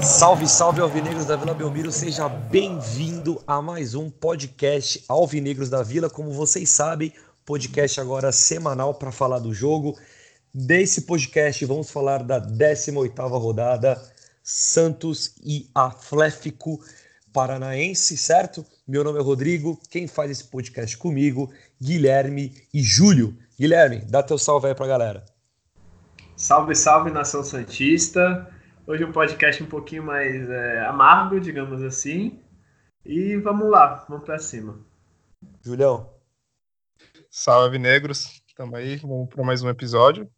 Salve, salve Alvinegros da Vila Belmiro, seja bem-vindo a mais um podcast Alvinegros da Vila. Como vocês sabem, podcast agora semanal para falar do jogo. Desse podcast vamos falar da 18ª rodada Santos e Atlético Paranaense, certo? Meu nome é Rodrigo, quem faz esse podcast comigo, Guilherme e Júlio. Guilherme, dá teu salve aí pra galera. Salve, salve nação santista. Hoje um podcast um pouquinho mais é, amargo, digamos assim. E vamos lá, vamos para cima. Julião. Salve, negros. Tamo aí, vamos para mais um episódio.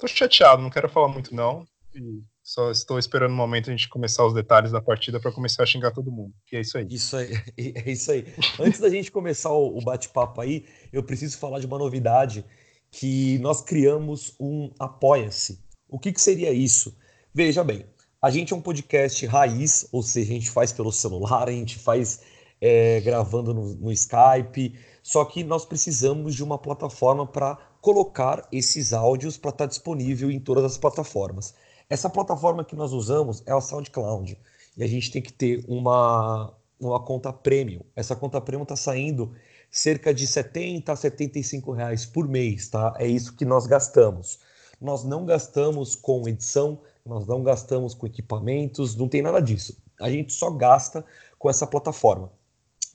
Tô chateado, não quero falar muito não. E só estou esperando o momento a gente começar os detalhes da partida para começar a xingar todo mundo. E é isso aí. Isso aí, é isso aí. Antes da gente começar o bate-papo aí, eu preciso falar de uma novidade que nós criamos um Apoia-se. O que, que seria isso? Veja bem, a gente é um podcast raiz, ou seja, a gente faz pelo celular, a gente faz é, gravando no, no Skype, só que nós precisamos de uma plataforma para colocar esses áudios para estar tá disponível em todas as plataformas. Essa plataforma que nós usamos é a SoundCloud e a gente tem que ter uma, uma conta premium. Essa conta premium está saindo cerca de 70 a 75 reais por mês, tá? É isso que nós gastamos. Nós não gastamos com edição, nós não gastamos com equipamentos, não tem nada disso. A gente só gasta com essa plataforma.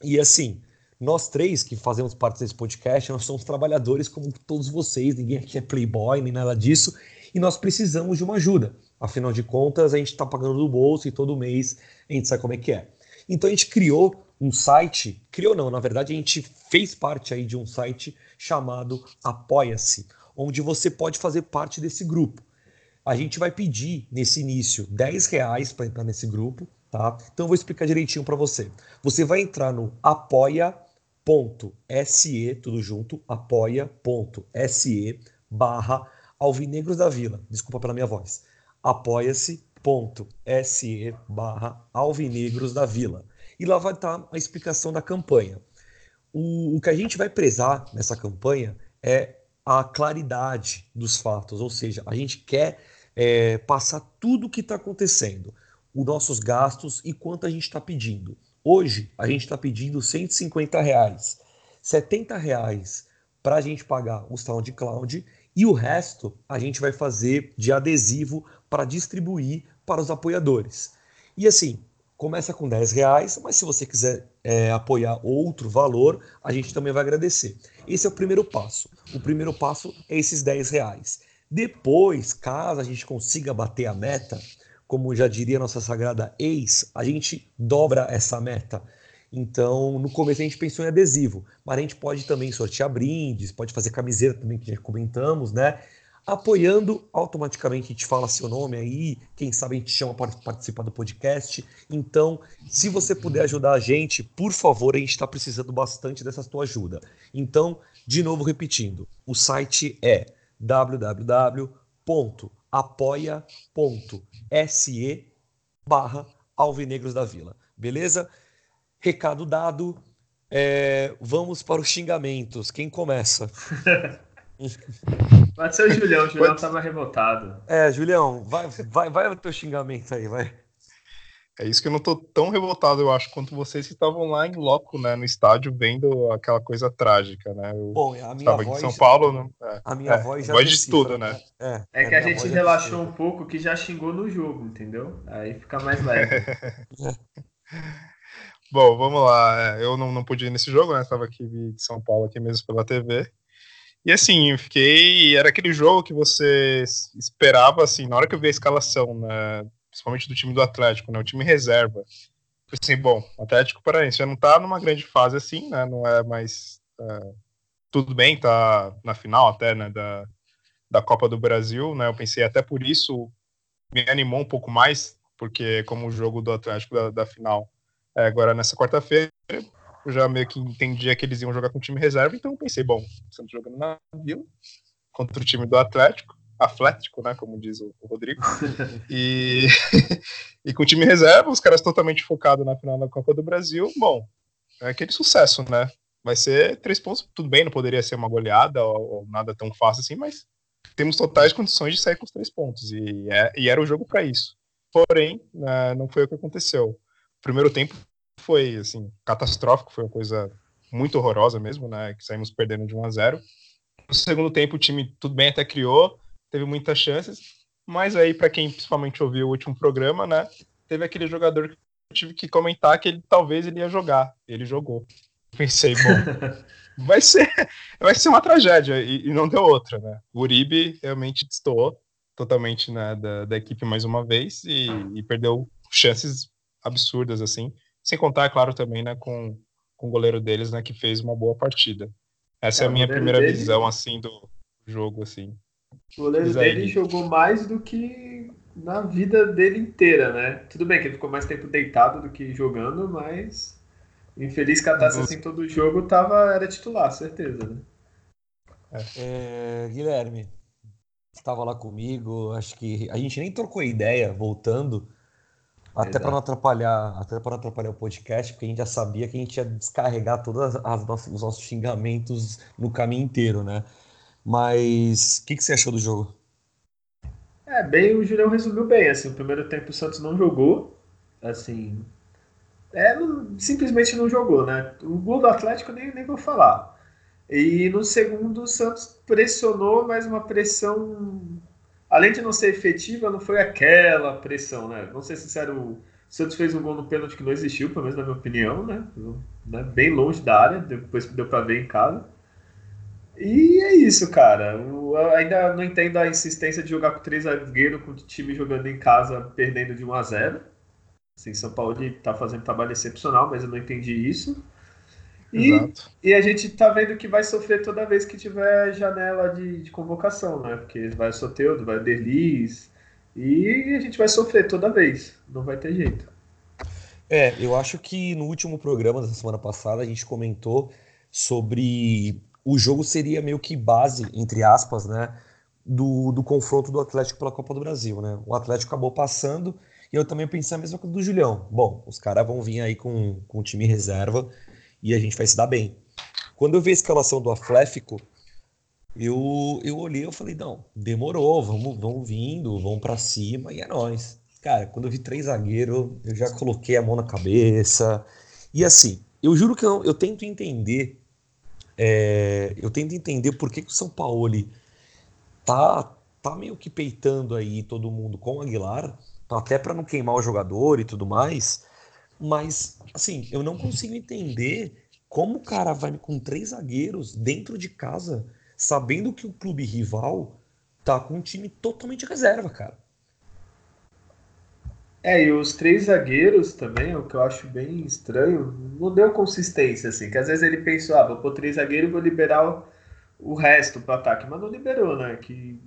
E assim, nós três que fazemos parte desse podcast, nós somos trabalhadores como todos vocês, ninguém aqui é playboy nem nada disso, e nós precisamos de uma ajuda. Afinal de contas, a gente está pagando do bolso e todo mês a gente sabe como é que é. Então a gente criou um site, criou não, na verdade a gente fez parte aí de um site chamado Apoia-se, onde você pode fazer parte desse grupo a gente vai pedir nesse início 10 reais para entrar nesse grupo, tá? Então eu vou explicar direitinho para você. Você vai entrar no apoia.se, tudo junto, apoia.se barra Alvinegros da Vila. Desculpa pela minha voz. apoia-se.se barra Alvinegros da Vila. E lá vai estar a explicação da campanha. O, o que a gente vai prezar nessa campanha é a claridade dos fatos, ou seja, a gente quer é, passar tudo o que está acontecendo, os nossos gastos e quanto a gente está pedindo. Hoje a gente está pedindo 150 reais, 70 reais para a gente pagar o SoundCloud e o resto a gente vai fazer de adesivo para distribuir para os apoiadores. E assim, começa com 10 reais, mas se você quiser é, apoiar outro valor, a gente também vai agradecer. Esse é o primeiro passo. O primeiro passo é esses 10 reais. Depois, caso a gente consiga bater a meta, como já diria nossa sagrada ex, a gente dobra essa meta. Então, no começo a gente pensou em adesivo, mas a gente pode também sortear brindes, pode fazer camiseta também, que já comentamos, né? Apoiando, automaticamente a gente fala seu nome aí, quem sabe a gente chama para participar do podcast. Então, se você puder ajudar a gente, por favor, a gente está precisando bastante dessa tua ajuda. Então, de novo repetindo, o site é www.apoia.se barra Alvinegros da Vila. Beleza? Recado dado. É, vamos para os xingamentos. Quem começa? Pode ser o Julião, o Julião estava revoltado. É, Julião, vai, vai, vai o teu xingamento aí, vai. É isso que eu não tô tão revoltado, eu acho, quanto vocês que estavam lá em loco, né, no estádio, vendo aquela coisa trágica, né? Eu Bom, a minha voz, em São Paulo, né? É, a minha é, voz já voz de tudo, né? É, é, é que a, a gente relaxou um pouco que já xingou no jogo, entendeu? Aí fica mais leve. Bom, vamos lá. É, eu não, não pude ir nesse jogo, né? Estava aqui de São Paulo, aqui mesmo pela TV. E assim, eu fiquei. Era aquele jogo que você esperava, assim, na hora que eu vi a escalação, né? Principalmente do time do Atlético, né? O time reserva. Assim, bom, o Atlético Paranaense já não tá numa grande fase assim, né? Não é mais. É, tudo bem, tá na final até, né? Da, da Copa do Brasil, né? Eu pensei até por isso me animou um pouco mais, porque como o jogo do Atlético da, da final é agora nessa quarta-feira, eu já meio que entendia que eles iam jogar com o time reserva, então pensei, bom, estamos jogando na Vila contra o time do Atlético, atlético, né, como diz o, Rodrigo. e, e com o time reserva, os caras totalmente focados na final da Copa do Brasil, bom, é aquele sucesso, né? Vai ser três pontos, tudo bem, não poderia ser uma goleada ou, ou nada tão fácil assim, mas temos totais condições de sair com os três pontos, e, é, e era o jogo para isso. Porém, né, não foi o que aconteceu. O primeiro tempo foi, assim, catastrófico, foi uma coisa muito horrorosa mesmo, né, que saímos perdendo de 1 a 0 No segundo tempo, o time, tudo bem, até criou, teve muitas chances, mas aí, para quem principalmente ouviu o último programa, né, teve aquele jogador que eu tive que comentar que ele talvez ele ia jogar, ele jogou. Pensei, bom, vai ser, vai ser uma tragédia, e, e não deu outra, né, o Uribe realmente destoou, totalmente né, da, da equipe mais uma vez e, e, perdeu chances absurdas assim. Sem contar, é claro, também né, com, com o goleiro deles, né, que fez uma boa partida. Essa é, é a minha primeira dele, visão assim do jogo assim. O goleiro dele jogou mais do que na vida dele inteira, né? Tudo bem que ele ficou mais tempo deitado do que jogando, mas infeliz catasse assim todo o jogo, tava era titular, certeza, né? É, Guilherme, estava lá comigo, acho que a gente nem trocou ideia voltando, até para não atrapalhar, até para não atrapalhar o podcast, porque a gente já sabia que a gente ia descarregar todos os nossos xingamentos no caminho inteiro, né? Mas o que, que você achou do jogo? É, bem, o Julião resumiu bem, assim, o primeiro tempo o Santos não jogou, assim, é, não, simplesmente não jogou, né? O gol do Atlético nem, nem vou falar. E no segundo, o Santos pressionou, mas uma pressão, além de não ser efetiva, não foi aquela pressão, né? Vamos ser sinceros, o Santos fez um gol no pênalti que não existiu, pelo menos na minha opinião, né? né? Bem longe da área, depois deu para ver em casa. E é isso, cara. Eu ainda não entendo a insistência de jogar com três zagueiros, com o time jogando em casa, perdendo de 1 a 0 Assim, São Paulo está fazendo um trabalho excepcional, mas eu não entendi isso. E, e, a gente tá vendo que vai sofrer toda vez que tiver janela de, de convocação, né? Porque vai o Soteudo, vai o Derlis, e a gente vai sofrer toda vez, não vai ter jeito. É, eu acho que no último programa da semana passada a gente comentou sobre o jogo seria meio que base, entre aspas, né? Do, do confronto do Atlético pela Copa do Brasil, né? O Atlético acabou passando e eu também pensei a mesma coisa do Julião. Bom, os caras vão vir aí com, com o time reserva e a gente vai se dar bem. Quando eu vi a escalação do Atlético, eu, eu olhei e falei, não, demorou, vamos, vamos vindo, vamos para cima e é nóis. Cara, quando eu vi três zagueiros, eu já coloquei a mão na cabeça. E assim, eu juro que eu, eu tento entender, é, eu tento entender por que, que o São Paulo tá, tá meio que peitando aí todo mundo com o Aguilar, até para não queimar o jogador e tudo mais. Mas, assim, eu não consigo entender como o cara vai com três zagueiros dentro de casa, sabendo que o clube rival tá com um time totalmente reserva, cara. É, e os três zagueiros também, o que eu acho bem estranho, não deu consistência, assim, que às vezes ele pensou, ah, vou pôr três zagueiros e vou liberar o, o resto pro ataque, mas não liberou, né? Que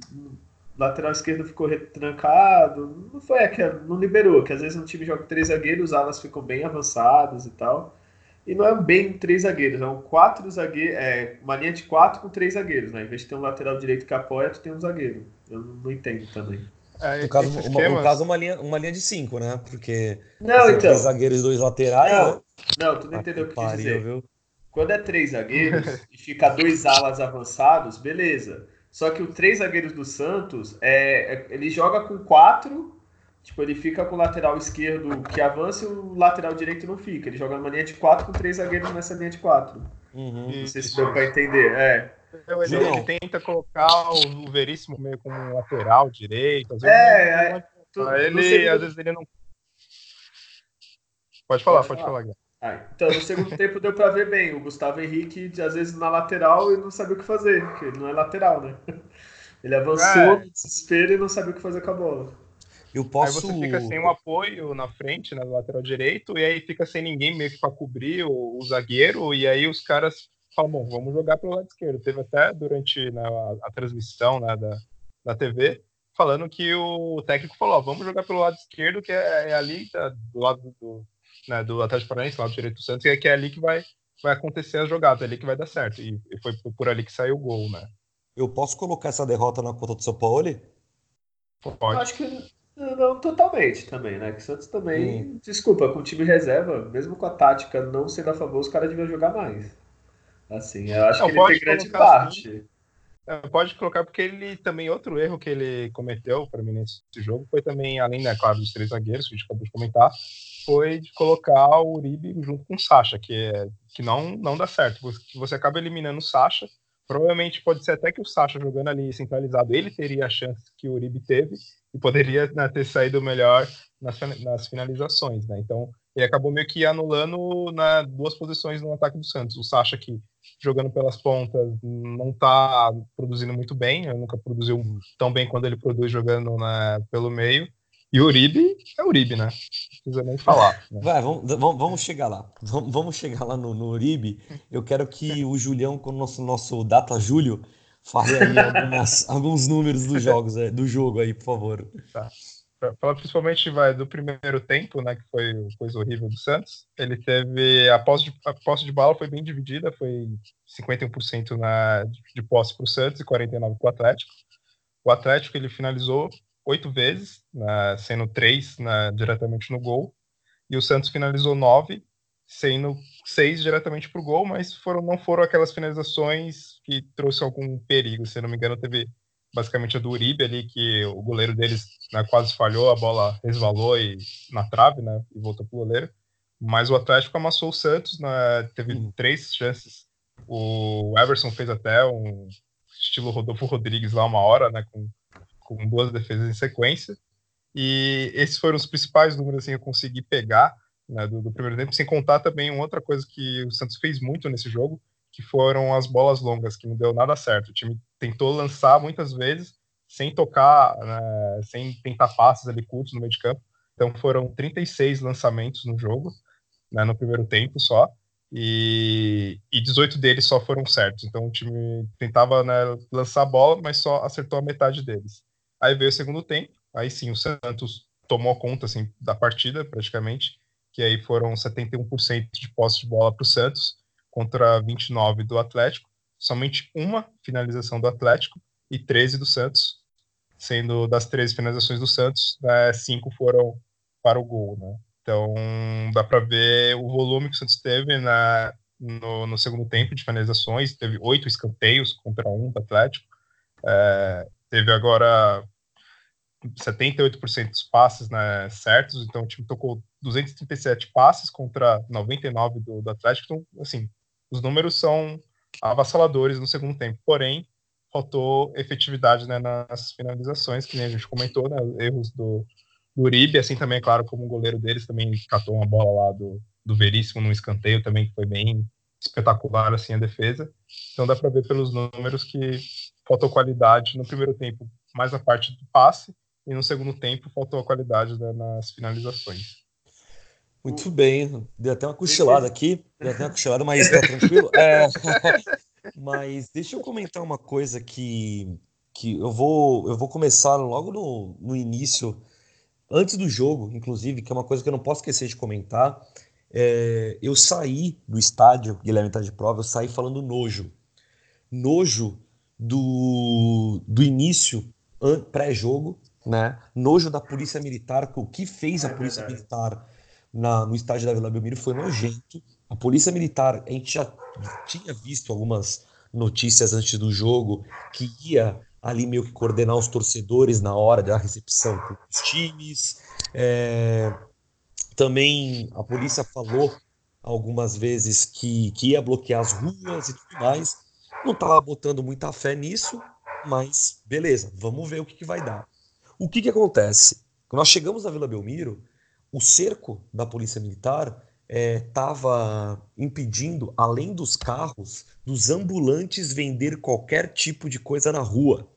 lateral esquerdo ficou retrancado, não foi aquela, não liberou, que às vezes um time joga três zagueiros, os alas ficam bem avançados e tal. E não é bem três zagueiros, é um quatro zagueiros, é uma linha de quatro com três zagueiros, né? Em vez de ter um lateral direito que apoia, tu tem um zagueiro. Eu não entendo também. É, no caso, uma, no caso uma, linha, uma linha de cinco, né? Porque não, então, três zagueiros e dois laterais. Não, né? não tu não entendeu o que eu quis dizer. Viu? Quando é três zagueiros e fica dois alas avançados, beleza. Só que o três zagueiros do Santos, é, é, ele joga com quatro, tipo, ele fica com o lateral esquerdo que avança e o lateral direito não fica. Ele joga numa linha de quatro com três zagueiros nessa linha de quatro. Uhum. Não sei se deu para entender. É. Ele, ele, tenta colocar o Veríssimo meio como lateral direito. Às vezes é, é tu, ele, às vezes ele não. Pode falar, pode, pode falar. falar. Ah, então, no segundo tempo deu para ver bem. O Gustavo Henrique, às vezes, na lateral e não sabia o que fazer, porque ele não é lateral, né? Ele avançou é. no desespero e não sabia o que fazer com a bola. Eu posso... Aí você fica sem um apoio na frente, na lateral direito, e aí fica sem ninguém meio que para cobrir o, o, zagueiro, e aí os caras falam, bom, vamos jogar pelo lado esquerdo. Teve até durante né, a, a, transmissão né, da, da TV, falando que o técnico falou, ó, vamos jogar pelo lado esquerdo, que é, é ali, tá, do lado do, né, do Atlético Paranaense, lá do direito do Santos, e é ali que vai, vai acontecer as jogadas, é ali que vai dar certo. E, e foi por ali que saiu o gol, né? eu posso colocar essa derrota na conta do São Paulo? Pode. Eu acho que não totalmente também, né? Que Santos também, hum. desculpa, com o time reserva, mesmo com a tática não sendo a favor, os caras deviam jogar mais. Assim, eu acho não, que ele tem grande parte. Assim, pode colocar porque ele também, outro erro que ele cometeu para mim nesse jogo foi também, além, né, claro, dos três zagueiros, que a gente acabou de comentar, foi de colocar o Uribe junto com o Sacha, que, é, que não, não dá certo. Você, você acaba eliminando o Sacha, provavelmente pode ser até que o Sacha jogando ali centralizado, ele teria a chance que o Uribe teve, e poderia né, ter saído melhor nas, nas finalizações, né? Então, ele acabou meio que anulando na duas posições no ataque do Santos. O Sacha que jogando pelas pontas não está produzindo muito bem, né? nunca produziu tão bem quando ele produz jogando na, pelo meio. E o Uribe é o Uribe, né? Não precisa nem falar. Né? Vai, vamos, vamos chegar lá. Vamos, vamos chegar lá no, no Uribe. Eu quero que o Julião, com o nosso, nosso Data Júlio, fale aí algumas, alguns números dos jogos, é, do jogo aí, por favor. Tá. Falar principalmente vai, do primeiro tempo, né, que foi coisa horrível do Santos. Ele teve a posse de, a posse de bola foi bem dividida, foi 51% na, de posse para o Santos e 49% para o Atlético. O Atlético ele finalizou oito vezes, sendo três diretamente no gol, e o Santos finalizou nove, sendo seis diretamente para o gol, mas foram, não foram aquelas finalizações que trouxe algum perigo. Se não me engano, teve basicamente a do Uribe ali, que o goleiro deles né, quase falhou, a bola resvalou e, na trave, né, e voltou para o goleiro. Mas o Atlético amassou o Santos, né, teve uhum. três chances. O Everson fez até um estilo Rodolfo Rodrigues lá uma hora, né, com, com duas defesas em sequência. E esses foram os principais números assim, que eu consegui pegar né, do, do, primeiro tempo, sem contar também uma outra coisa que o Santos fez muito nesse jogo, que foram as bolas longas, que não deu nada certo. O time tentou lançar muitas vezes, sem tocar, né, sem tentar passes ali curtos no meio de campo. Então foram 36 lançamentos no jogo, né, no primeiro tempo só, e, e 18 deles só foram certos. Então o time tentava né, lançar a bola, mas só acertou a metade deles. Aí veio o segundo tempo, aí sim o Santos tomou conta assim, da partida praticamente, que aí foram 71% de posse de bola para o Santos contra 29 do Atlético, somente uma finalização do Atlético e 13 do Santos, sendo das 13 finalizações do Santos, né, cinco foram para o gol, né? Então dá para ver o volume que o Santos teve na, no, no, segundo tempo de finalizações, teve oito escanteios contra um do Atlético, é, teve agora 78% dos passes né, certos, então o time tocou 237 passes contra 99 do, do Atlético. Então, assim, os números são avassaladores no segundo tempo. Porém, faltou efetividade né, nas finalizações, que nem a gente comentou, né, erros do, do Uribe, assim também, é claro, como o goleiro deles também catou uma bola lá do, do Veríssimo no escanteio também, que foi bem espetacular assim a defesa. Então dá para ver pelos números que faltou qualidade no primeiro tempo, mais a parte do passe, e no segundo tempo faltou a qualidade né, nas finalizações. Muito bem, deu até uma cochilada aqui, deu até uma cochilada, mas tá tranquilo. É, mas deixa eu comentar uma coisa que, que eu, vou, eu vou começar logo no, no início, antes do jogo, inclusive, que é uma coisa que eu não posso esquecer de comentar. É, eu saí do estádio, Guilherme está de prova, eu saí falando nojo. Nojo do, do início pré-jogo, né? Nojo da polícia militar, o que fez a é polícia militar na, no estádio da Vila Belmiro foi nojento. A polícia militar, a gente já tinha visto algumas notícias antes do jogo que ia ali meio que coordenar os torcedores na hora da recepção dos times. É, também a polícia falou algumas vezes que, que ia bloquear as ruas e tudo mais. Não estava botando muita fé nisso, mas beleza, vamos ver o que, que vai dar. O que, que acontece? Nós chegamos na Vila Belmiro, o cerco da polícia militar estava é, impedindo, além dos carros, dos ambulantes vender qualquer tipo de coisa na rua.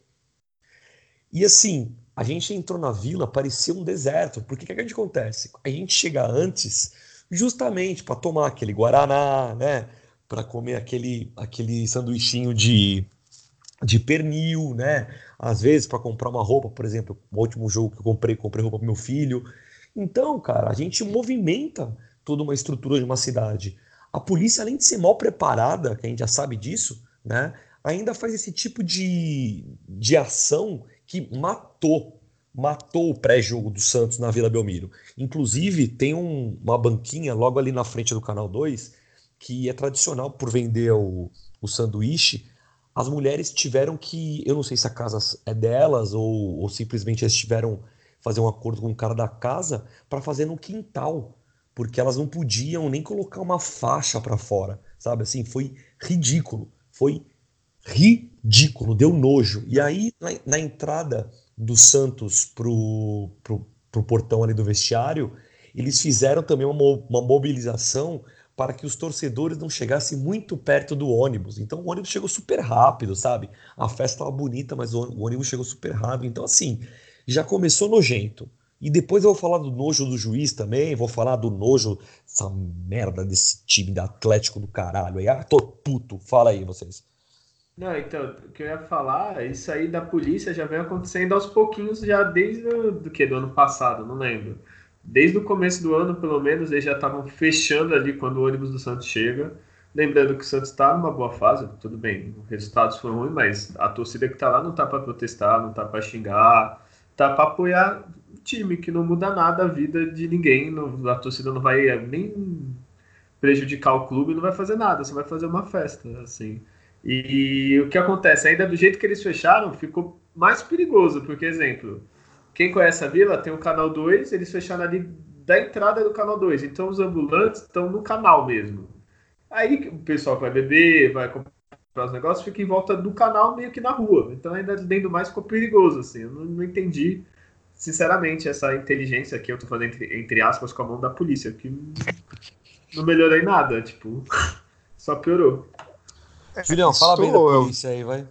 E assim, a gente entrou na vila, parecia um deserto, porque que, que, que acontece? A gente chega antes justamente para tomar aquele guaraná, né? Para comer aquele, aquele sanduichinho de, de pernil, né? Às vezes para comprar uma roupa, por exemplo, o último jogo que eu comprei, comprei roupa para meu filho. Então, cara, a gente movimenta toda uma estrutura de uma cidade. A polícia, além de ser mal preparada, que a gente já sabe disso, né? ainda faz esse tipo de, de ação que matou matou o pré-jogo do Santos na Vila Belmiro. Inclusive, tem um, uma banquinha logo ali na frente do Canal 2 que é tradicional por vender o, o sanduíche. As mulheres tiveram que, eu não sei se a casa é delas ou, ou simplesmente eles tiveram fazer um acordo com o cara da casa para fazer no quintal, porque elas não podiam nem colocar uma faixa para fora, sabe? Assim, foi ridículo, foi ridículo, deu nojo. E aí, na, na entrada do Santos pro, pro, pro portão ali do vestiário, eles fizeram também uma, uma mobilização para que os torcedores não chegassem muito perto do ônibus. Então o ônibus chegou super rápido, sabe? A festa estava bonita, mas o ônibus chegou super rápido. Então, assim, já começou nojento. E depois eu vou falar do nojo do juiz também, vou falar do nojo, essa merda desse time da Atlético do caralho aí. Ah, tô puto. Fala aí, vocês. Não, então, o que eu ia falar, isso aí da polícia já vem acontecendo aos pouquinhos, já desde o, do que? Do ano passado, não lembro. Desde o começo do ano, pelo menos, eles já estavam fechando ali quando o ônibus do Santos chega. Lembrando que o Santos está numa boa fase, tudo bem, os resultados foram ruins, mas a torcida que está lá não está para protestar, não está para xingar, está para apoiar o time, que não muda nada a vida de ninguém, não, a torcida não vai nem prejudicar o clube, não vai fazer nada, só vai fazer uma festa, assim. E o que acontece? Ainda do jeito que eles fecharam, ficou mais perigoso, porque, exemplo, quem conhece a vila tem o canal 2, eles fecharam ali da entrada do canal 2, então os ambulantes estão no canal mesmo. Aí o pessoal que vai beber, vai comprar os negócios, fica em volta do canal meio que na rua. Então, ainda dentro mais ficou perigoso, assim. Eu não, não entendi, sinceramente, essa inteligência que eu tô falando entre, entre aspas com a mão da polícia, que não melhorou em nada, tipo, só piorou. Julião, fala bem da polícia aí, vai.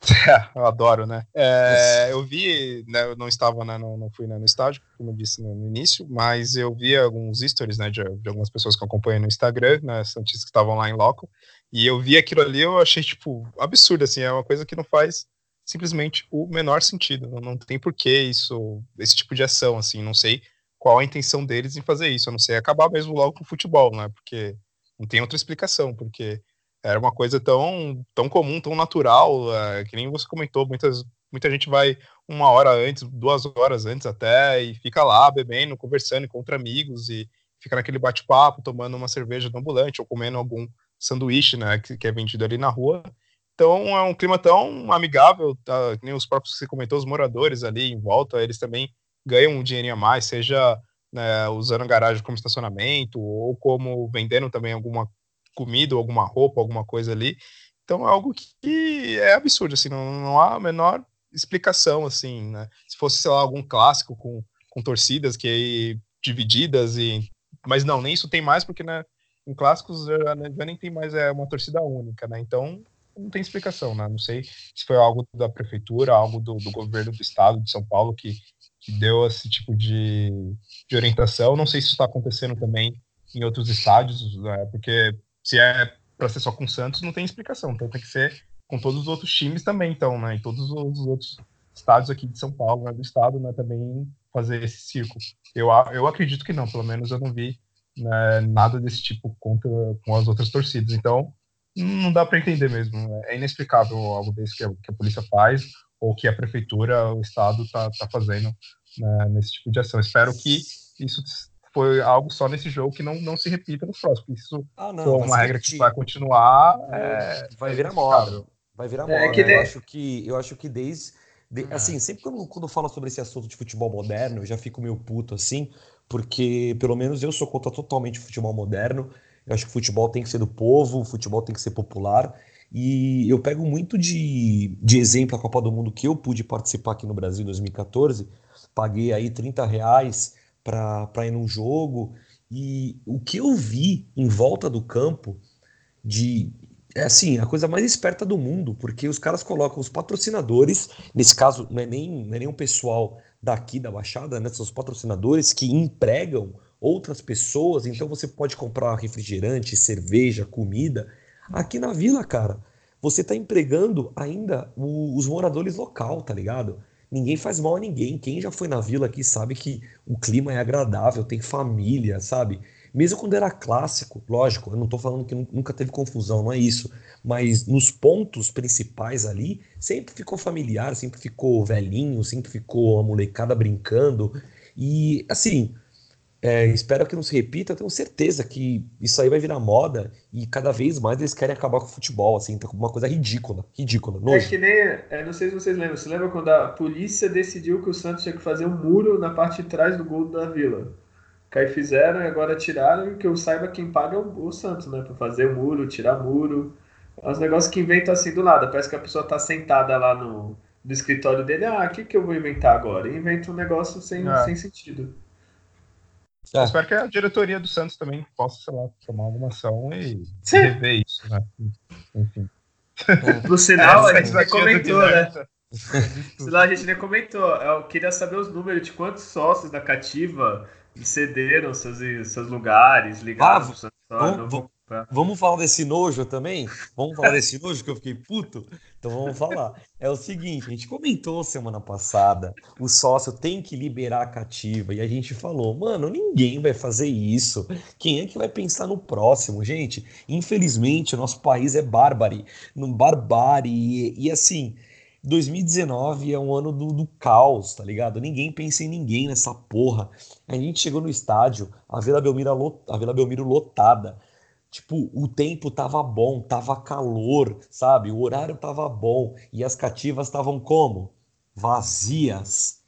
eu adoro, né? É, eu vi, né, eu não estava, né, não, não fui né, no estádio, como eu disse no, no, início, mas eu vi alguns stories, né, de, de, algumas pessoas que acompanham no Instagram, né, santistas que estavam lá em loco, e eu vi aquilo ali, eu achei, tipo, absurdo, assim, é uma coisa que não faz simplesmente o menor sentido, não, não tem porquê isso, esse tipo de ação, assim, não sei qual a intenção deles em fazer isso, a não ser acabar mesmo logo com o futebol, né, porque não tem outra explicação, porque era uma coisa tão, tão comum, tão natural, é, que nem você comentou, muitas, muita gente vai uma hora antes, duas horas antes até, e fica lá bebendo, conversando, encontra amigos, e fica naquele bate-papo, tomando uma cerveja no ambulante, ou comendo algum sanduíche, né, que, que é vendido ali na rua. Então é um clima tão amigável, tá, nem os próprios que você comentou, os moradores ali em volta, eles também ganham um dinheirinho a mais, seja né, usando a garagem como estacionamento, ou como vendendo também alguma comida, alguma roupa, alguma coisa ali. Então é algo que é absurdo, assim, não, não há a menor explicação, assim, né? Se fosse, sei lá, algum clássico com, com torcidas que aí divididas e mas não, nem isso tem mais porque né, em clássicos já, já nem tem mais é uma torcida única, né? Então não tem explicação, né? Não sei se foi algo da prefeitura, algo do, do governo do estado de São Paulo que, que deu esse tipo de, de orientação. Não sei se isso está acontecendo também em outros estádios, né? porque se é para ser só com o Santos, não tem explicação. Então tem que ser com todos os outros times também, então, né? E todos os outros estados aqui de São Paulo, né, do estado, né, também fazer esse círculo. Eu, eu acredito que não, pelo menos eu não vi né, nada desse tipo contra com as outras torcidas. Então, não dá para entender mesmo. É inexplicável algo desse que a, que a, polícia faz ou que a prefeitura, o estado está tá fazendo né, nesse tipo de ação. Espero que isso foi algo só nesse jogo que não, não se repita nos próximos. Isso ah, não, foi uma regra repetir. que vai continuar. É, vai virar moda. Vai virar moda. É, que eu, acho que, eu acho que desde. De, ah. Assim, sempre quando, quando eu falo sobre esse assunto de futebol moderno, eu já fico meio puto assim, porque pelo menos eu sou contra totalmente o futebol moderno. Eu acho que o futebol tem que ser do povo, o futebol tem que ser popular. E eu pego muito de, de exemplo a Copa do Mundo que eu pude participar aqui no Brasil em 2014. Paguei aí 30 reais para ir num jogo. E o que eu vi em volta do campo de é assim, a coisa mais esperta do mundo, porque os caras colocam os patrocinadores, nesse caso não é nem, não é nem um pessoal daqui da Baixada, né? São os patrocinadores que empregam outras pessoas, então você pode comprar refrigerante, cerveja, comida. Aqui na vila, cara, você tá empregando ainda os moradores local, tá ligado? Ninguém faz mal a ninguém. Quem já foi na vila aqui sabe que o clima é agradável, tem família, sabe? mesmo quando era clássico, lógico, eu não tô falando que nunca teve confusão, não é isso, mas nos pontos principais ali, sempre ficou familiar, sempre ficou velhinho, sempre ficou a molecada brincando, e assim, é, espero que não se repita, tenho certeza que isso aí vai virar moda e cada vez mais eles querem acabar com o futebol, assim, tá uma coisa ridícula, ridícula. É nojo. É que nem, é, não sei se vocês lembram, você lembra quando a polícia decidiu que o Santos tinha que fazer um muro na parte de trás do gol da Vila? Que aí fizeram e agora tiraram, que eu saiba quem paga é o, o Santos, né, pra fazer o muro, tirar muro. É uns negócios que inventam assim do nada, parece que a pessoa tá sentada lá no, no escritório dele, ah, o que, que eu vou inventar agora? E inventa um negócio sem, é. sem sentido. É. Espero que a diretoria do Santos também possa, sei lá, tomar alguma ação e Sim. rever isso, né? Enfim. No sinal, é, a gente nem comentou, né? Senão a gente nem comentou. Eu queria saber os números de quantos sócios da Cativa cederam seus, seus lugares, ligaram ah, vamos, vamos falar desse nojo também? Vamos falar desse nojo que eu fiquei puto? Então vamos falar. É o seguinte, a gente comentou semana passada, o sócio tem que liberar a cativa e a gente falou, mano, ninguém vai fazer isso. Quem é que vai pensar no próximo, gente? Infelizmente, o nosso país é bárbaro, barbárie e, e assim, 2019 é um ano do, do, caos, tá ligado? Ninguém pensa em ninguém nessa porra. A gente chegou no estádio, a Vila Belmiro, a Vila Belmiro lotada. Tipo, o tempo tava bom, tava calor, sabe? O horário tava bom e as cativas estavam como? Vazias.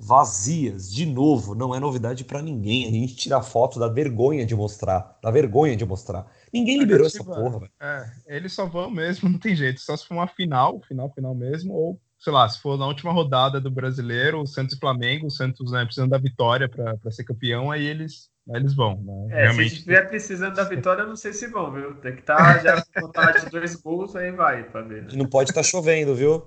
Vazias, de novo, não é novidade para ninguém. A gente tira foto da vergonha de mostrar, da vergonha de mostrar. Ninguém liberou essa porra, velho. É, eles só vão mesmo, não tem jeito. Só se for uma final, final, final mesmo, ou sei lá, se for na última rodada do brasileiro, o Santos e Flamengo, o Santos né, precisando da vitória para ser campeão, aí eles eles vão, né? É, Realmente... se estiver precisando da vitória, eu não sei se vão, viu? Tem que estar tá já com de dois gols, aí vai para ver. Não pode estar tá chovendo, viu?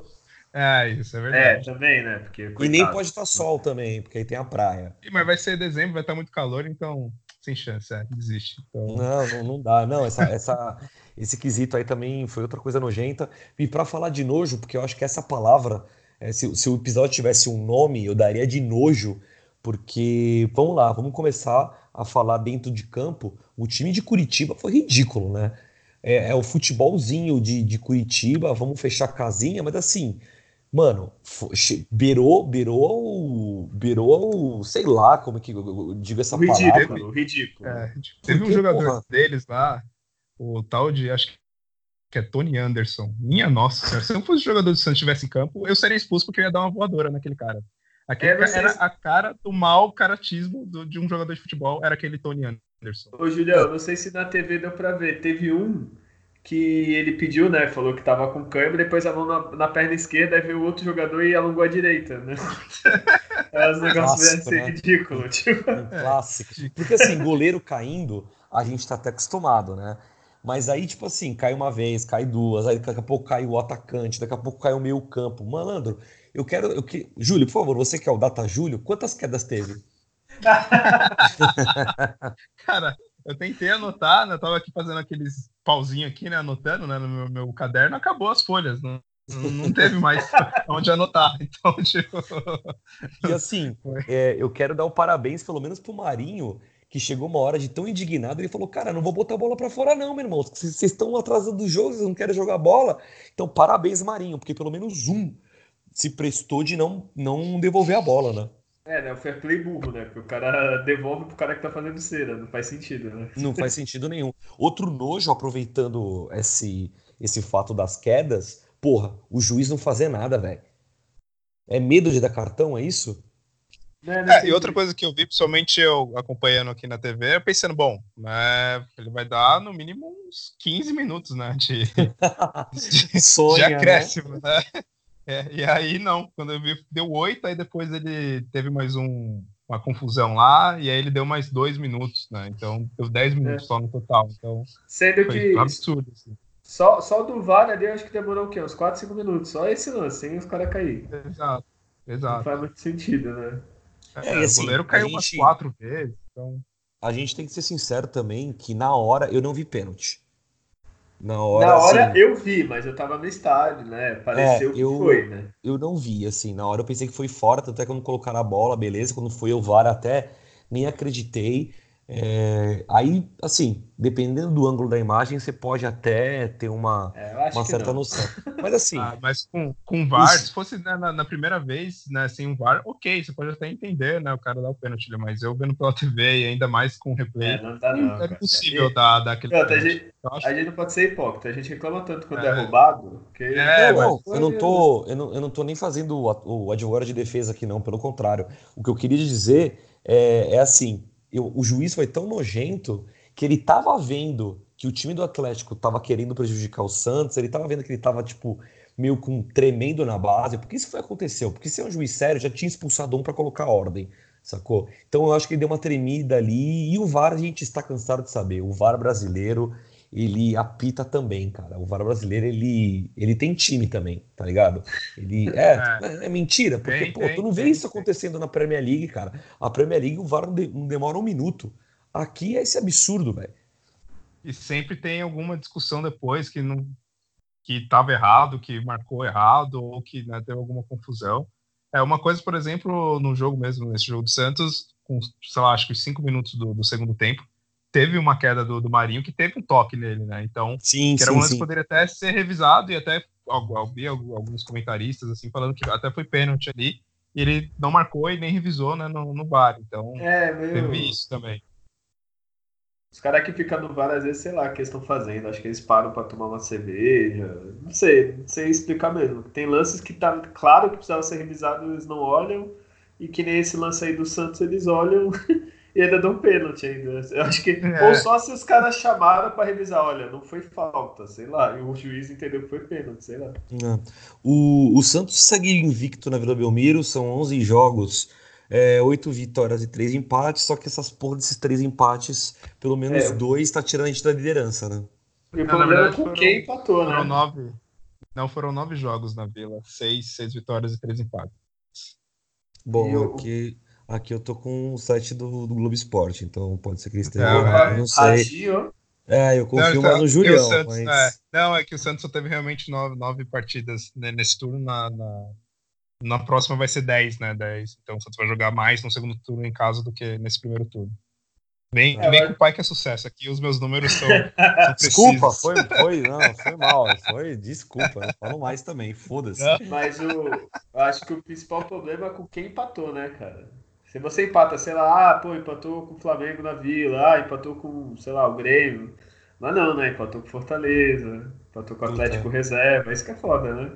É, isso é verdade. É, também, né? Porque, coitado. E nem pode estar tá sol também, porque aí tem a praia. Mas vai ser dezembro, vai estar muito calor, então sem chance, é, desiste. Então... Não, não, não, dá. Não, essa, essa, esse quesito aí também foi outra coisa nojenta. E para falar de nojo, porque eu acho que essa palavra, é, se, se o episódio tivesse um nome, eu daria de nojo, porque, vamos lá, vamos começar a falar dentro de campo, o time de Curitiba foi ridículo, né? É, é o futebolzinho de, de Curitiba, vamos fechar a casinha, mas assim, mano, beirou, beirou, beirou, sei lá como que eu digo essa o ridículo, palavra. O ridículo. É, teve um jogador porra? deles lá, o tal de, acho que é Tony Anderson. Minha nossa senhora, se eu fosse jogador do Santos estivesse em campo, eu seria expulso porque eu ia dar uma voadora naquele cara. Aquele é, era a cara do mau caratismo do, de um jogador de futebol, era aquele Tony Anderson. Ô, Julião, não sei se na TV deu pra ver. Teve um que ele pediu, né? Falou que tava com câimbra, depois a mão na, na, perna esquerda, aí veio o outro jogador e alongou a direita, né? é um negócios assim, né? ridículo, tipo. Um clássico. Porque assim, goleiro caindo, a gente tá até acostumado, né? Mas aí, tipo assim, cai uma vez, cai duas, aí daqui a pouco cai o atacante, daqui a pouco cai o meio campo. Malandro, eu quero. Eu que... Júlio, por favor, você que é o Data Júlio, quantas quedas teve? Cara, eu tentei anotar, né? Eu tava aqui fazendo aqueles pauzinho aqui, né? Anotando né, no meu, meu caderno, acabou as folhas. Não, não teve mais onde anotar. Então, tipo... E assim, é, eu quero dar o parabéns, pelo menos pro Marinho, que chegou uma hora de tão indignado, ele falou: Cara, não vou botar a bola para fora, não, meu irmão. Vocês estão atrasando o jogo, vocês não querem jogar bola. Então, parabéns, Marinho, porque pelo menos um se prestou de não, não devolver a bola, né? É, né? O fair play burro, né? Porque o cara devolve pro cara que tá fazendo cera. Não faz sentido, né? Não faz sentido nenhum. Outro nojo, aproveitando esse, esse fato das quedas, porra, o juiz não fazer nada, velho. É medo de dar cartão, é isso? É, e outra coisa que eu vi, principalmente eu acompanhando aqui na TV, pensando, bom, né, ele vai dar no mínimo uns 15 minutos, né? De, de, Sonha, de né? acréscimo, né? né? É, e aí não, quando eu vi, deu oito, aí depois ele teve mais um, uma confusão lá, e aí ele deu mais dois minutos, né? Então deu dez minutos é. só no total. Então, Sendo que. absurdo, assim. Só, só do VAR ali, acho que demorou o quê? Uns 4, 5 minutos. Só esse lance, sem os caras cair. Exato, exato. Não faz muito sentido, né? É, é assim, o goleiro caiu gente, umas quatro vezes. Então... A gente tem que ser sincero também que na hora eu não vi pênalti. Na hora, na hora assim, eu vi, mas eu tava no estádio, né? Pareceu é, que eu, foi, né? Eu não vi, assim, na hora eu pensei que foi fora, tanto é que quando colocaram a bola, beleza, quando foi o VAR até nem acreditei. É, aí, assim, dependendo do ângulo da imagem, você pode até ter uma, É, uma certa noção. Mas assim, Ah, mas com, com VAR, Isso. se fosse né, na, na primeira vez, né, sem um VAR, ok, você pode até entender, né, o cara dar o pênalti, mas eu vendo pela TV e ainda mais com replay, É, não dá não, é cara. impossível E- dar, dar aquele Não, a, pênalti. gente, Eu acho a gente não pode ser hipócrita. A gente reclama tanto quando é, É. roubado. Que... É, não, mas não, eu não tô, eu não, eu não tô nem fazendo o, o advogado de defesa aqui, não, pelo contrário. O que eu queria dizer é, é assim: eu- o juiz foi tão nojento que ele tava vendo que o time do Atlético tava querendo prejudicar o Santos, ele tava vendo que ele tava, tipo, meio com tremendo na base, porque isso foi aconteceu. Porque se é um juiz sério, já tinha expulsado um para colocar ordem, sacou? Então eu acho que ele deu uma tremida ali, e o VAR a gente está cansado de saber. O VAR brasileiro ele apita também, cara. O VAR brasileiro, ele, ele tem time também, tá ligado? Ele, é, é, é mentira, porque, Tem, pô, tem, tu não vê tem, isso acontecendo na Premier League, cara. A Premier League, o VAR não, de- não demora um minuto. Aqui é esse absurdo, velho. E sempre tem alguma discussão depois que não que estava errado, que marcou errado, ou que né, teve alguma confusão. É uma coisa, por exemplo, no jogo mesmo, nesse jogo do Santos, com, sei lá, acho que os cinco minutos do, do segundo tempo, teve uma queda do, do Marinho que teve um toque nele, né? Então, Sim, que era um sim, lance sim. que poderia até ser revisado e até vi al- alguns comentaristas assim falando que até foi pênalti ali e ele não marcou e nem revisou né, no, no VAR. Então, É, meio. teve isso também. Os caras que ficam no VAR, às vezes, sei lá o que eles estão fazendo. Acho que eles param pra tomar uma cerveja. Não sei, não sei explicar mesmo. Tem lances que tá claro que precisava ser revisado, eles não olham. E que nem esse lance aí do Santos, eles olham e ainda dão pênalti ainda. Eu acho que. É. Ou só se os caras chamaram pra revisar, olha, não foi falta, sei lá. E o juiz entendeu que foi pênalti, sei lá. É. O, o Santos segue invicto na Vila Belmiro, são 11 jogos, é, 8 vitórias e 3 empates, só que essas porra desses três empates, pelo menos É. dois, tá tirando a gente da liderança, né? E o problema é com foram- quem empatou, Foram né? nove. Não, foram nove jogos na Vila. Seis, seis vitórias e três empates. Bom, E o- aqui, aqui eu tô com o site do, do Globo Esporte, então pode ser que ele esteja Não, errado, é. eu não sei. Ratinho, É, eu confio Não, mais então, no Julião, Santos, mas... é, não, é que o Santos só teve realmente nove, nove partidas né, nesse turno. Na, na, na próxima vai ser 10, né? 10. Então o Santos vai jogar mais no segundo turno em casa do que nesse primeiro turno. Vem, É, vem mas- com o pai que é sucesso. Aqui os meus números são, são Desculpa, foi, foi, não, foi mal, foi, desculpa, falo mais também, foda-se. Mas o, eu acho que o principal problema é com quem empatou, né, cara? Se você empata, sei lá, ah, pô, empatou com o Flamengo na Vila, ah, empatou com, sei lá, o Grêmio. Mas não, né? Empatou com o Fortaleza, empatou com o Puta. Atlético Reserva, isso que é foda, né?